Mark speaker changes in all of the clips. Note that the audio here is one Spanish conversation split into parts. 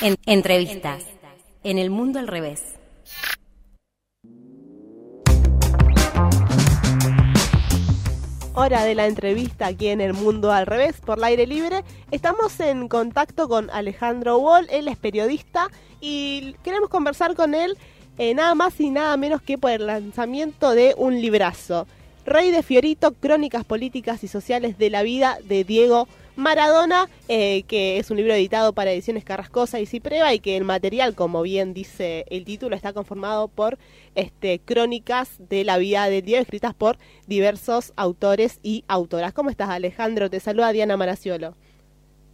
Speaker 1: En- entrevistas. En el mundo al revés.
Speaker 2: Hora de la entrevista aquí en El Mundo al Revés por el aire libre. Estamos en contacto con Alejandro Wall, él es periodista y queremos conversar con él eh, nada más y nada menos que por el lanzamiento de un librazo. Rey de Fiorito, Crónicas Políticas y Sociales de la Vida de Diego Maradona, eh, que es un libro editado para ediciones Carrascosa y Cipreva y que el material, como bien dice el título, está conformado por este, crónicas de la vida de Diego escritas por diversos autores y autoras. ¿Cómo estás, Alejandro? Te saluda Diana Maraciolo.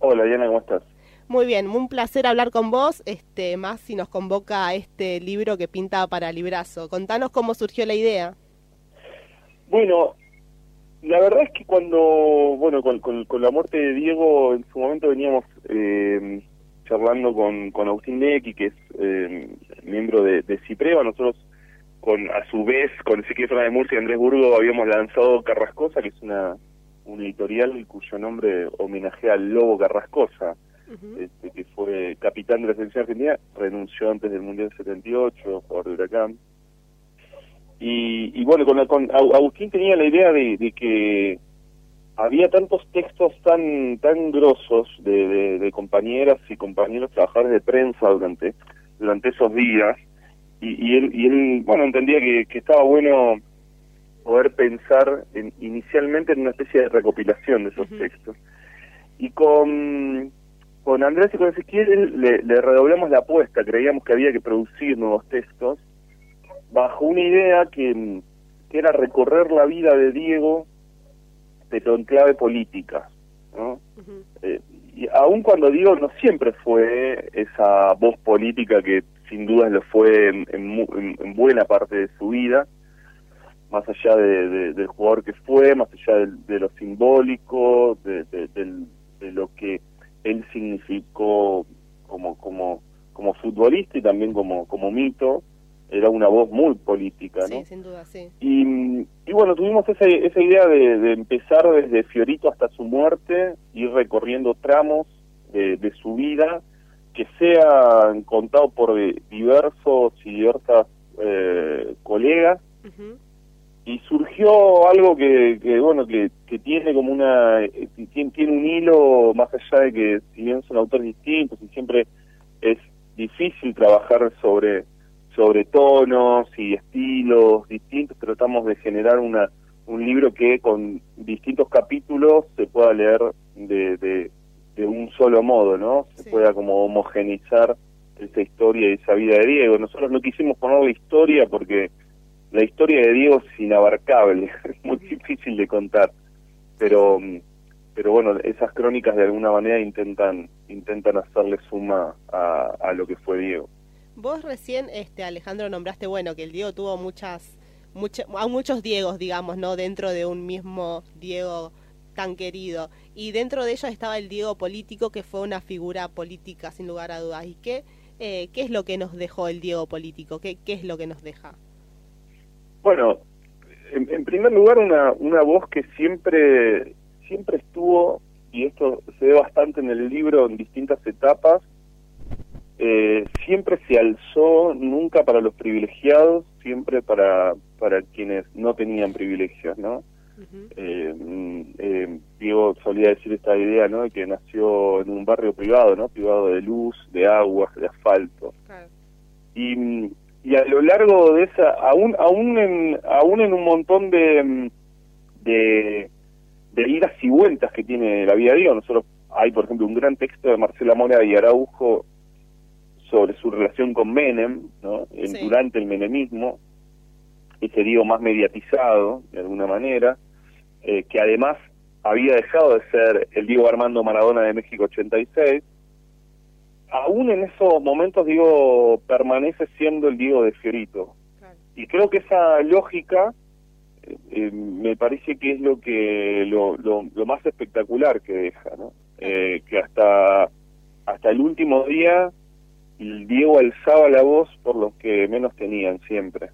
Speaker 3: Hola Diana, ¿cómo estás?
Speaker 2: Muy bien, un placer hablar con vos, este, más si nos convoca a este libro que pinta para Librazo. Contanos cómo surgió la idea.
Speaker 3: Bueno, la verdad es que cuando, bueno, con, con, con la muerte de Diego, en su momento veníamos eh, charlando con, con Agustín Lecky, que es eh, miembro de, de Cipreva, nosotros con a su vez con Ezequiel Fernández Murcia y Andrés Burgo habíamos lanzado Carrascosa, que es una un editorial cuyo nombre homenajea al Lobo Carrascosa, este, que fue capitán de la selección argentina, renunció antes del Mundial 78, jugador de Huracán. Y, y bueno, con, la- con Agustín tenía la idea de, de que había tantos textos tan tan grosos de, de- de compañeras y compañeros trabajadores de prensa durante durante esos días. Y, y él y él bueno entendía que, que estaba bueno poder pensar en- inicialmente en una especie de recopilación de esos textos. Y con con Andrés y con Ezequiel le, le redoblamos la apuesta. Creíamos que había que producir nuevos textos bajo una idea que, que era recorrer la vida de Diego pero en clave política ¿no? Eh, y aun cuando Diego no siempre fue esa voz política que sin dudas lo fue en, en en- en buena parte de su vida, más allá de, de- del jugador que fue, más allá del- de, lo simbólico, de, de- de lo que él significó como como como futbolista y también como como mito, era una voz muy política, ¿no?
Speaker 2: Sí, sin duda, sí.
Speaker 3: Y, y bueno, tuvimos esa, esa idea de, de empezar desde Fiorito hasta su muerte, ir recorriendo tramos de, de su vida que sean contados por diversos y diversas eh, colegas y surgió algo que, que bueno que, que tiene como una eh, tiene, tiene un hilo más allá de que si bien son autores distintos y siempre es difícil trabajar sobre sobre tonos y estilos distintos tratamos de generar una un libro que con distintos capítulos se pueda leer de, de, de un solo modo no se
Speaker 2: Sí.
Speaker 3: pueda como homogenizar esa historia y esa vida de Diego nosotros no quisimos poner la historia porque la historia de Diego es inabarcable, es muy difícil de contar, pero pero bueno, esas crónicas de alguna manera intentan intentan hacerle suma a, a lo que fue Diego.
Speaker 2: Vos recién, este, Alejandro, nombraste, bueno, que el Diego tuvo muchas, mucha- a muchos Diegos, digamos, ¿no? Dentro de un mismo Diego tan querido. Y dentro de ellos estaba el Diego político, que fue una figura política, sin lugar a dudas. ¿Y qué, eh, qué es lo que nos dejó el Diego político? ¿Qué, qué es lo que nos deja?
Speaker 3: Bueno, en, en primer lugar una una voz que siempre siempre estuvo y esto se ve bastante en el libro en distintas etapas eh, siempre se alzó nunca para los privilegiados siempre para para quienes no tenían privilegios no
Speaker 2: Ujú.
Speaker 3: eh, Diego solía decir esta idea no de que nació en un barrio privado no privado de luz de aguas de asfalto.
Speaker 2: Claro.
Speaker 3: y, y a lo largo de esa aún aún en aún en un montón de de, de idas y vueltas que tiene la vida de Diego. Nosotros hay por ejemplo un gran texto de Marcela Mora y Araujo sobre su relación con Menem no
Speaker 2: Sí.
Speaker 3: durante el menemismo ese Diego más mediatizado de alguna manera eh, que además había dejado de ser el Diego Armando Maradona de México 86 aún en esos momentos, digo, permanece siendo el Diego de Fiorito.
Speaker 2: Claro.
Speaker 3: Y creo que esa lógica eh, eh, me parece que es lo que lo, lo, lo más espectacular que deja, ¿no? Eh, que hasta hasta el último día Diego alzaba la voz por los que menos tenían siempre.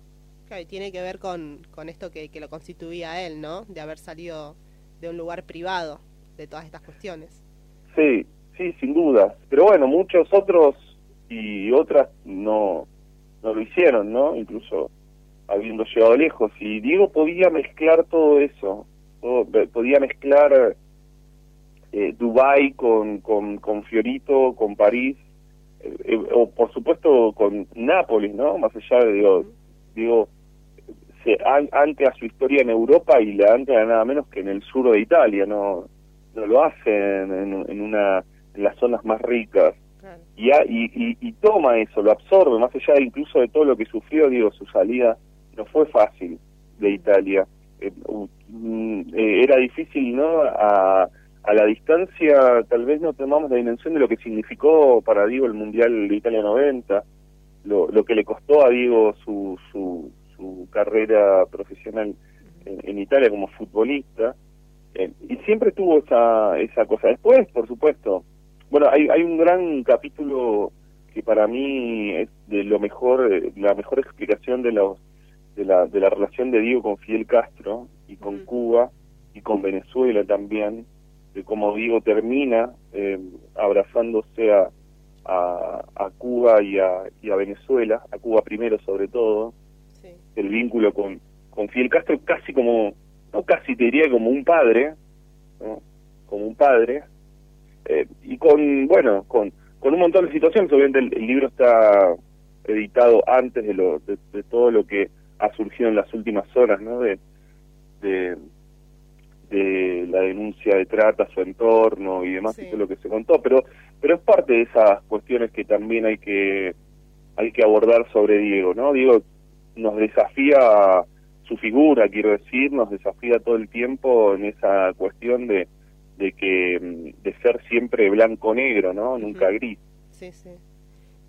Speaker 2: Claro, y tiene que ver con, con esto que, que lo constituía a él, ¿no? De haber salido de un lugar privado de todas estas cuestiones.
Speaker 3: Sí, sí, sin duda. Pero bueno, muchos otros y otras no, no lo hicieron, ¿no? Incluso habiendo llegado lejos. Y Diego podía mezclar todo eso, podía mezclar eh, Dubai con, con, con Fiorito, con París, eh, eh, o por supuesto con Nápoles, ¿no? Más allá de, digo, digo se ancla su historia en Europa y la ancla nada menos que en el sur de Italia, no, no lo hace en, en una en las zonas más ricas. Y, y, y, toma eso, lo absorbe, más allá incluso de todo lo que sufrió, digo, su salida no fue fácil de Italia. Eh, mm, era difícil, ¿no? A, a la distancia tal vez no tomamos la dimensión de lo que significó para Diego el Mundial de Italia 90, lo, lo que le costó a Diego su, su, su carrera profesional en, Italia como futbolista, eh, y siempre tuvo esa, esa cosa. Después, por supuesto, bueno, hay, hay un gran capítulo que para mí es de lo mejor, eh, la mejor explicación de, los, de, la, de la relación de Diego con Fidel Castro y con Cuba y con Venezuela también, de cómo Diego termina eh, abrazándose a, a, Cuba y a, y a Venezuela, a Cuba primero sobre todo, el vínculo con, con Fidel Castro casi como, no casi te diría como un padre, como un padre, eh, y con, bueno, con, con un montón de situaciones, obviamente el, libro está editado antes de, lo, de, todo lo que ha surgido en las últimas horas, ¿no? De, de, de la denuncia de trata, su entorno y demás, y todo lo que se contó, pero pero es parte de esas cuestiones que también hay que hay que abordar sobre Diego, ¿no? Diego nos desafía su figura, quiero decir, nos desafía todo el tiempo en esa cuestión de, de que de ser siempre blanco-negro, ¿no? Nunca gris.
Speaker 2: Sí, sí.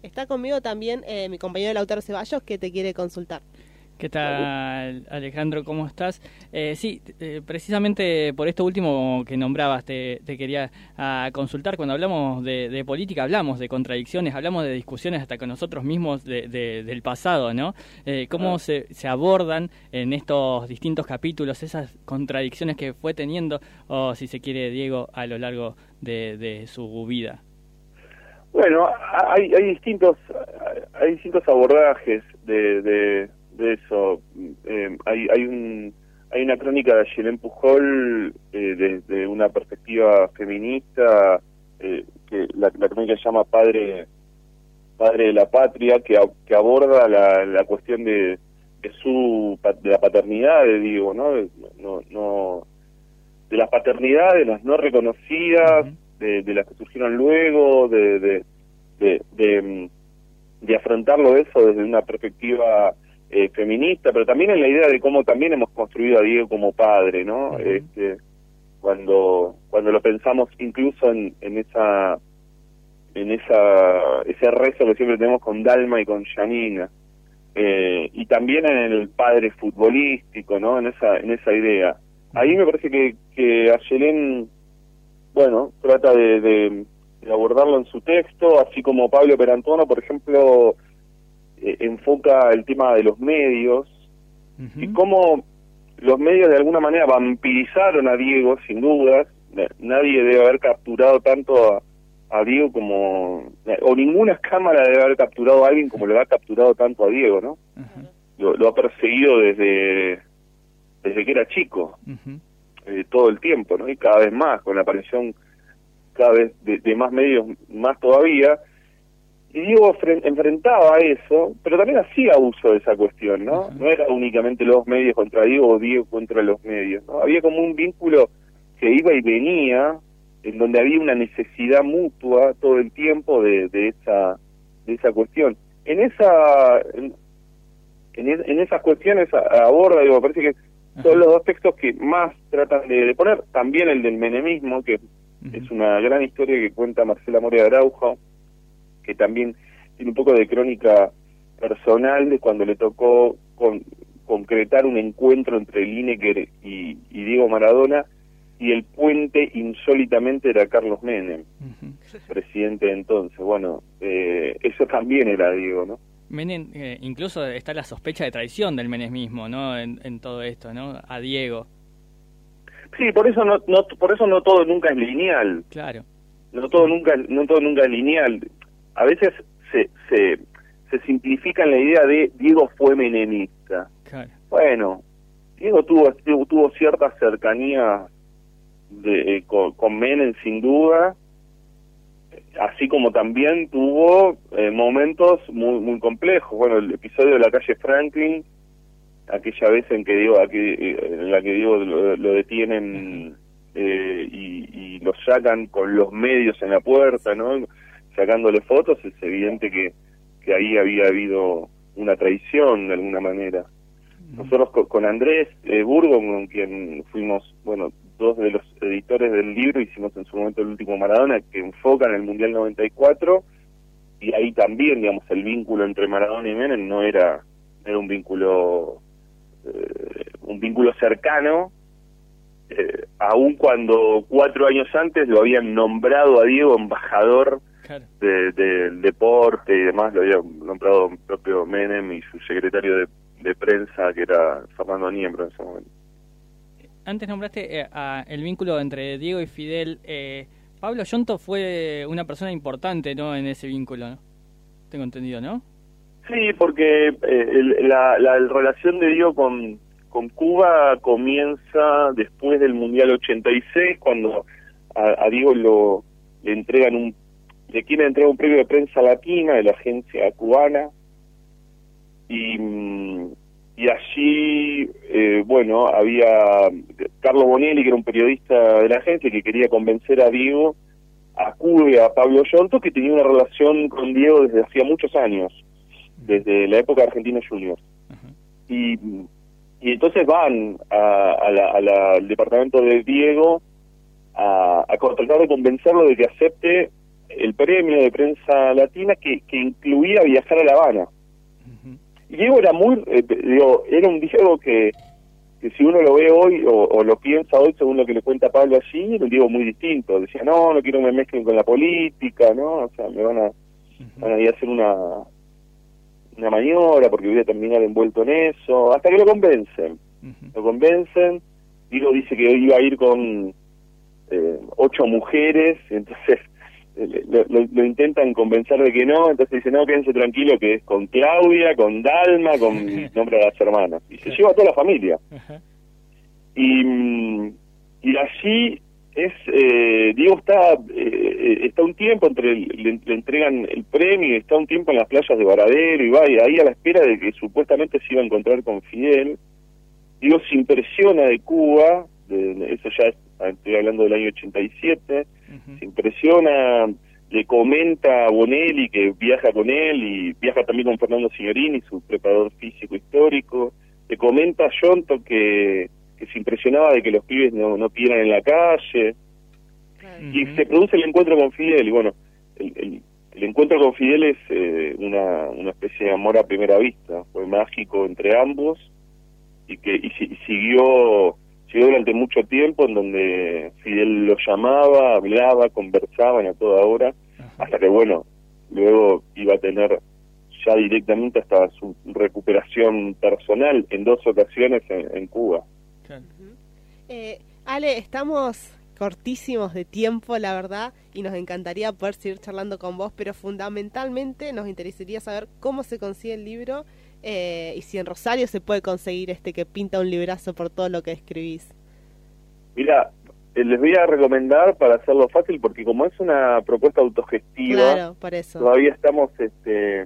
Speaker 2: Está conmigo también eh, mi compañero Lautaro Ceballos que te quiere consultar.
Speaker 4: ¿Qué tal, Alejandro? ¿Cómo estás? Eh, sí, eh, precisamente por esto último que nombrabas, te, quería ah, consultar. Cuando hablamos de, política, hablamos de contradicciones, hablamos de discusiones hasta con nosotros mismos del pasado, ¿no? Eh, ¿Cómo se, abordan en estos distintos capítulos esas contradicciones que fue teniendo, o si se quiere, Diego, a lo largo de, su vida?
Speaker 3: Bueno, hay, hay distintos hay distintos abordajes de de eso. Eh, hay, hay, un, hay una crónica de Ayelen Pujol eh, desde una perspectiva feminista, eh, que la, crónica se llama Padre padre de la patria, que, que aborda la, la cuestión de, de su de la paternidad, digo, ¿no? no, no de las paternidades, las no reconocidas, de, de las que surgieron luego, de, de, de, de, de afrontarlo eso desde una perspectiva eh, feminista, pero también en la idea de cómo también hemos construido a Diego como padre, ¿no? este, cuando cuando lo pensamos incluso en, en esa en esa ese rezo que siempre tenemos con Dalma y con Janina eh, y también en el padre futbolístico, ¿no? En esa en esa idea. Ahí me parece que que Ayelén, bueno, trata de, de abordarlo en su texto, así como Pablo Perantono, por ejemplo, eh, enfoca el tema de los medios y cómo los medios de alguna manera vampirizaron a Diego, sin dudas. Nadie debe haber capturado tanto a, Diego como... o ninguna cámara debe haber capturado a alguien como lo ha capturado tanto a Diego, ¿no? lo, ha perseguido desde, desde que era chico, eh, todo el tiempo, ¿no? Y cada vez más, con la aparición cada vez de más medios, más todavía y Diego enfrentaba eso, pero también hacía uso de esa cuestión, ¿no? No era únicamente los medios contra Diego o Diego contra los medios, ¿no? Había como un vínculo que iba y venía, en donde había una necesidad mutua todo el tiempo de, de esa de esa cuestión. En esa en, en, esas cuestiones aborda, digo, parece que son los dos textos que más tratan de, poner, también el del menemismo, que es una gran historia que cuenta Marcela Moria Araujo, que también tiene un poco de crónica personal de cuando le tocó con, concretar un encuentro entre Lineker y, Diego Maradona y el puente insólitamente era Carlos Menem, presidente de entonces. Bueno, eh, eso también era Diego, ¿no?
Speaker 4: Menem, eh, incluso está la sospecha de traición del menemismo, ¿no? En, en, todo esto, ¿no? A Diego.
Speaker 3: Sí, por eso no, no, por eso no todo nunca es lineal.
Speaker 4: Claro.
Speaker 3: No todo nunca, no todo nunca es lineal a veces se, se, se simplifica en la idea de Diego fue menemista.
Speaker 4: Claro.
Speaker 3: Bueno, Diego tuvo, tuvo, cierta cercanía de, eh, con, con Menem sin duda, así como también tuvo eh, momentos muy muy complejos. Bueno, el episodio de la calle Franklin, aquella vez en que Diego, aquí, eh, en la que Diego lo, lo detienen eh, y, y lo sacan con los medios en la puerta, ¿no? Sacándole fotos, es evidente que, que ahí había habido una traición de alguna manera. Nosotros con, con Andrés eh, Burgo, con quien fuimos, bueno, dos de los editores del libro, hicimos en su momento el último Maradona, que enfoca en el Mundial 94, y ahí también, digamos, el vínculo entre Maradona y Menem no era, era un vínculo eh, un vínculo cercano, eh, aun cuando cuatro años antes lo habían nombrado a Diego embajador
Speaker 4: Claro.
Speaker 3: de- del deporte y demás, lo había nombrado propio Menem y su secretario de, de prensa, que era Fernando Niembro en ese momento.
Speaker 4: Antes nombraste eh, a el vínculo entre Diego y Fidel. Eh, Pablo Yonto fue una persona importante ¿no? en ese vínculo, ¿no? Tengo entendido, ¿no?
Speaker 3: Sí, porque eh, el- la, la relación de Diego con, con Cuba comienza después del Mundial 86, cuando a, a Diego lo, le entregan un le quieren entregar un premio de prensa latina de la agencia cubana y, mm, y allí, eh, bueno, había Carlos Bonelli, que era un periodista de la agencia, que quería convencer a Diego, acude a Pablo Yonto, que tenía una relación con Diego desde hacía muchos años, desde la época de Argentina Juniors. Y, y entonces van a- a la- a la- al departamento de Diego a, a de convencerlo de que acepte premio de prensa latina que, que incluía viajar a La Habana.
Speaker 4: Ujú.
Speaker 3: Y Diego era muy, eh, digo, era un Diego que, que si uno lo ve hoy o, o lo piensa hoy según lo que le cuenta Pablo allí, era un Diego muy distinto. Decía, no, no quiero que me mezclen con la política, ¿no? O sea, me van a, van a ir a hacer una, una maniobra porque voy a terminar envuelto en eso, hasta que lo convencen. Lo convencen, Diego dice que iba a ir con eh, ocho mujeres, entonces lo, lo- lo intentan convencer de que no, entonces dice, no, quédense tranquilo que es con Claudia, con Dalma, con nombre de las hermanas. Y se lleva a toda la familia. Y, mm, y allí es, eh, Diego está, eh, está un tiempo entre, el- le, le entregan el premio y está un tiempo en las playas de Varadero y va y ahí a la espera de que supuestamente se iba a encontrar con Fidel. Diego se impresiona de Cuba, de- eso ya es, estoy hablando del año 87,
Speaker 4: Ujú.
Speaker 3: se impresiona, le comenta a Bonelli que viaja con él y viaja también con Fernando Signorini, su preparador físico histórico, le comenta a Yonto que, que se impresionaba de que los pibes no, no pidieran en la calle, y se produce el encuentro con Fidel, y bueno, el, el- el encuentro con Fidel es eh, una, una especie de amor a primera vista, fue mágico entre ambos, y que y, si- y siguió siguió durante mucho tiempo en donde Fidel lo llamaba, hablaba, conversaban a toda hora,
Speaker 4: Ajá.
Speaker 3: hasta que bueno, luego iba a tener ya directamente hasta su recuperación personal en dos ocasiones en, en Cuba.
Speaker 4: Claro.
Speaker 2: Eh, Ale, estamos cortísimos de tiempo, la verdad, y nos encantaría poder seguir charlando con vos, pero fundamentalmente nos interesaría saber cómo se consigue el libro eh, y si en Rosario se puede conseguir este que pinta un librazo por todo lo que escribís.
Speaker 3: Mira, eh, les voy a recomendar para hacerlo fácil, porque como es una propuesta autogestiva,
Speaker 2: Claro, por eso.
Speaker 3: todavía estamos este eh,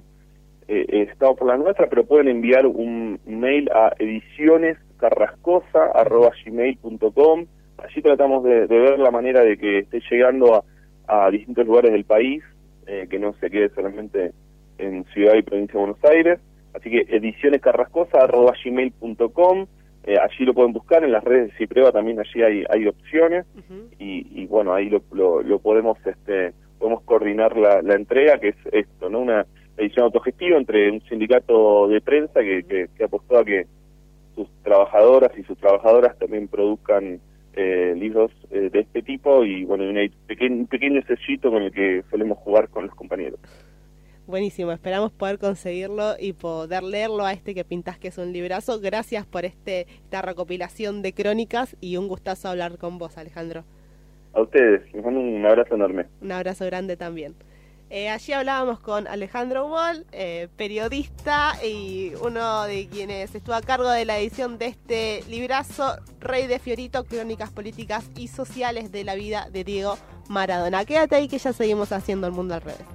Speaker 3: eh, estamos por la nuestra, pero pueden enviar un mail a edicionescarrascosa.gmail.com Allí tratamos de, de ver la manera de que esté llegando a, a distintos lugares del país, eh, que no se quede solamente en ciudad y provincia de Buenos Aires. Así que edicionescarrascosa.gmail.com eh, allí lo pueden buscar en las redes de Cipreva también allí hay, hay opciones. Y, y bueno ahí lo, lo, lo podemos este podemos coordinar la, la entrega que es esto no una edición autogestiva entre un sindicato de prensa que, que, que apostó a que sus trabajadoras y sus trabajadoras también produzcan eh, libros eh, de este tipo y bueno y una pequeño, un pequeño sellito con el que solemos jugar con los compañeros
Speaker 2: Buenísimo, esperamos poder conseguirlo y poder leerlo a este que pintás que es un librazo. Gracias por este esta recopilación de crónicas y un gustazo hablar con vos, Alejandro.
Speaker 3: a ustedes les mando un abrazo enorme
Speaker 2: Un abrazo grande también. Eh, allí hablábamos con Alejandro Wall, eh, periodista y uno de quienes estuvo a cargo de la edición de este librazo, Rey de Fiorito, Crónicas Políticas y Sociales de la Vida de Diego Maradona. Quédate ahí que ya seguimos haciendo el mundo al revés.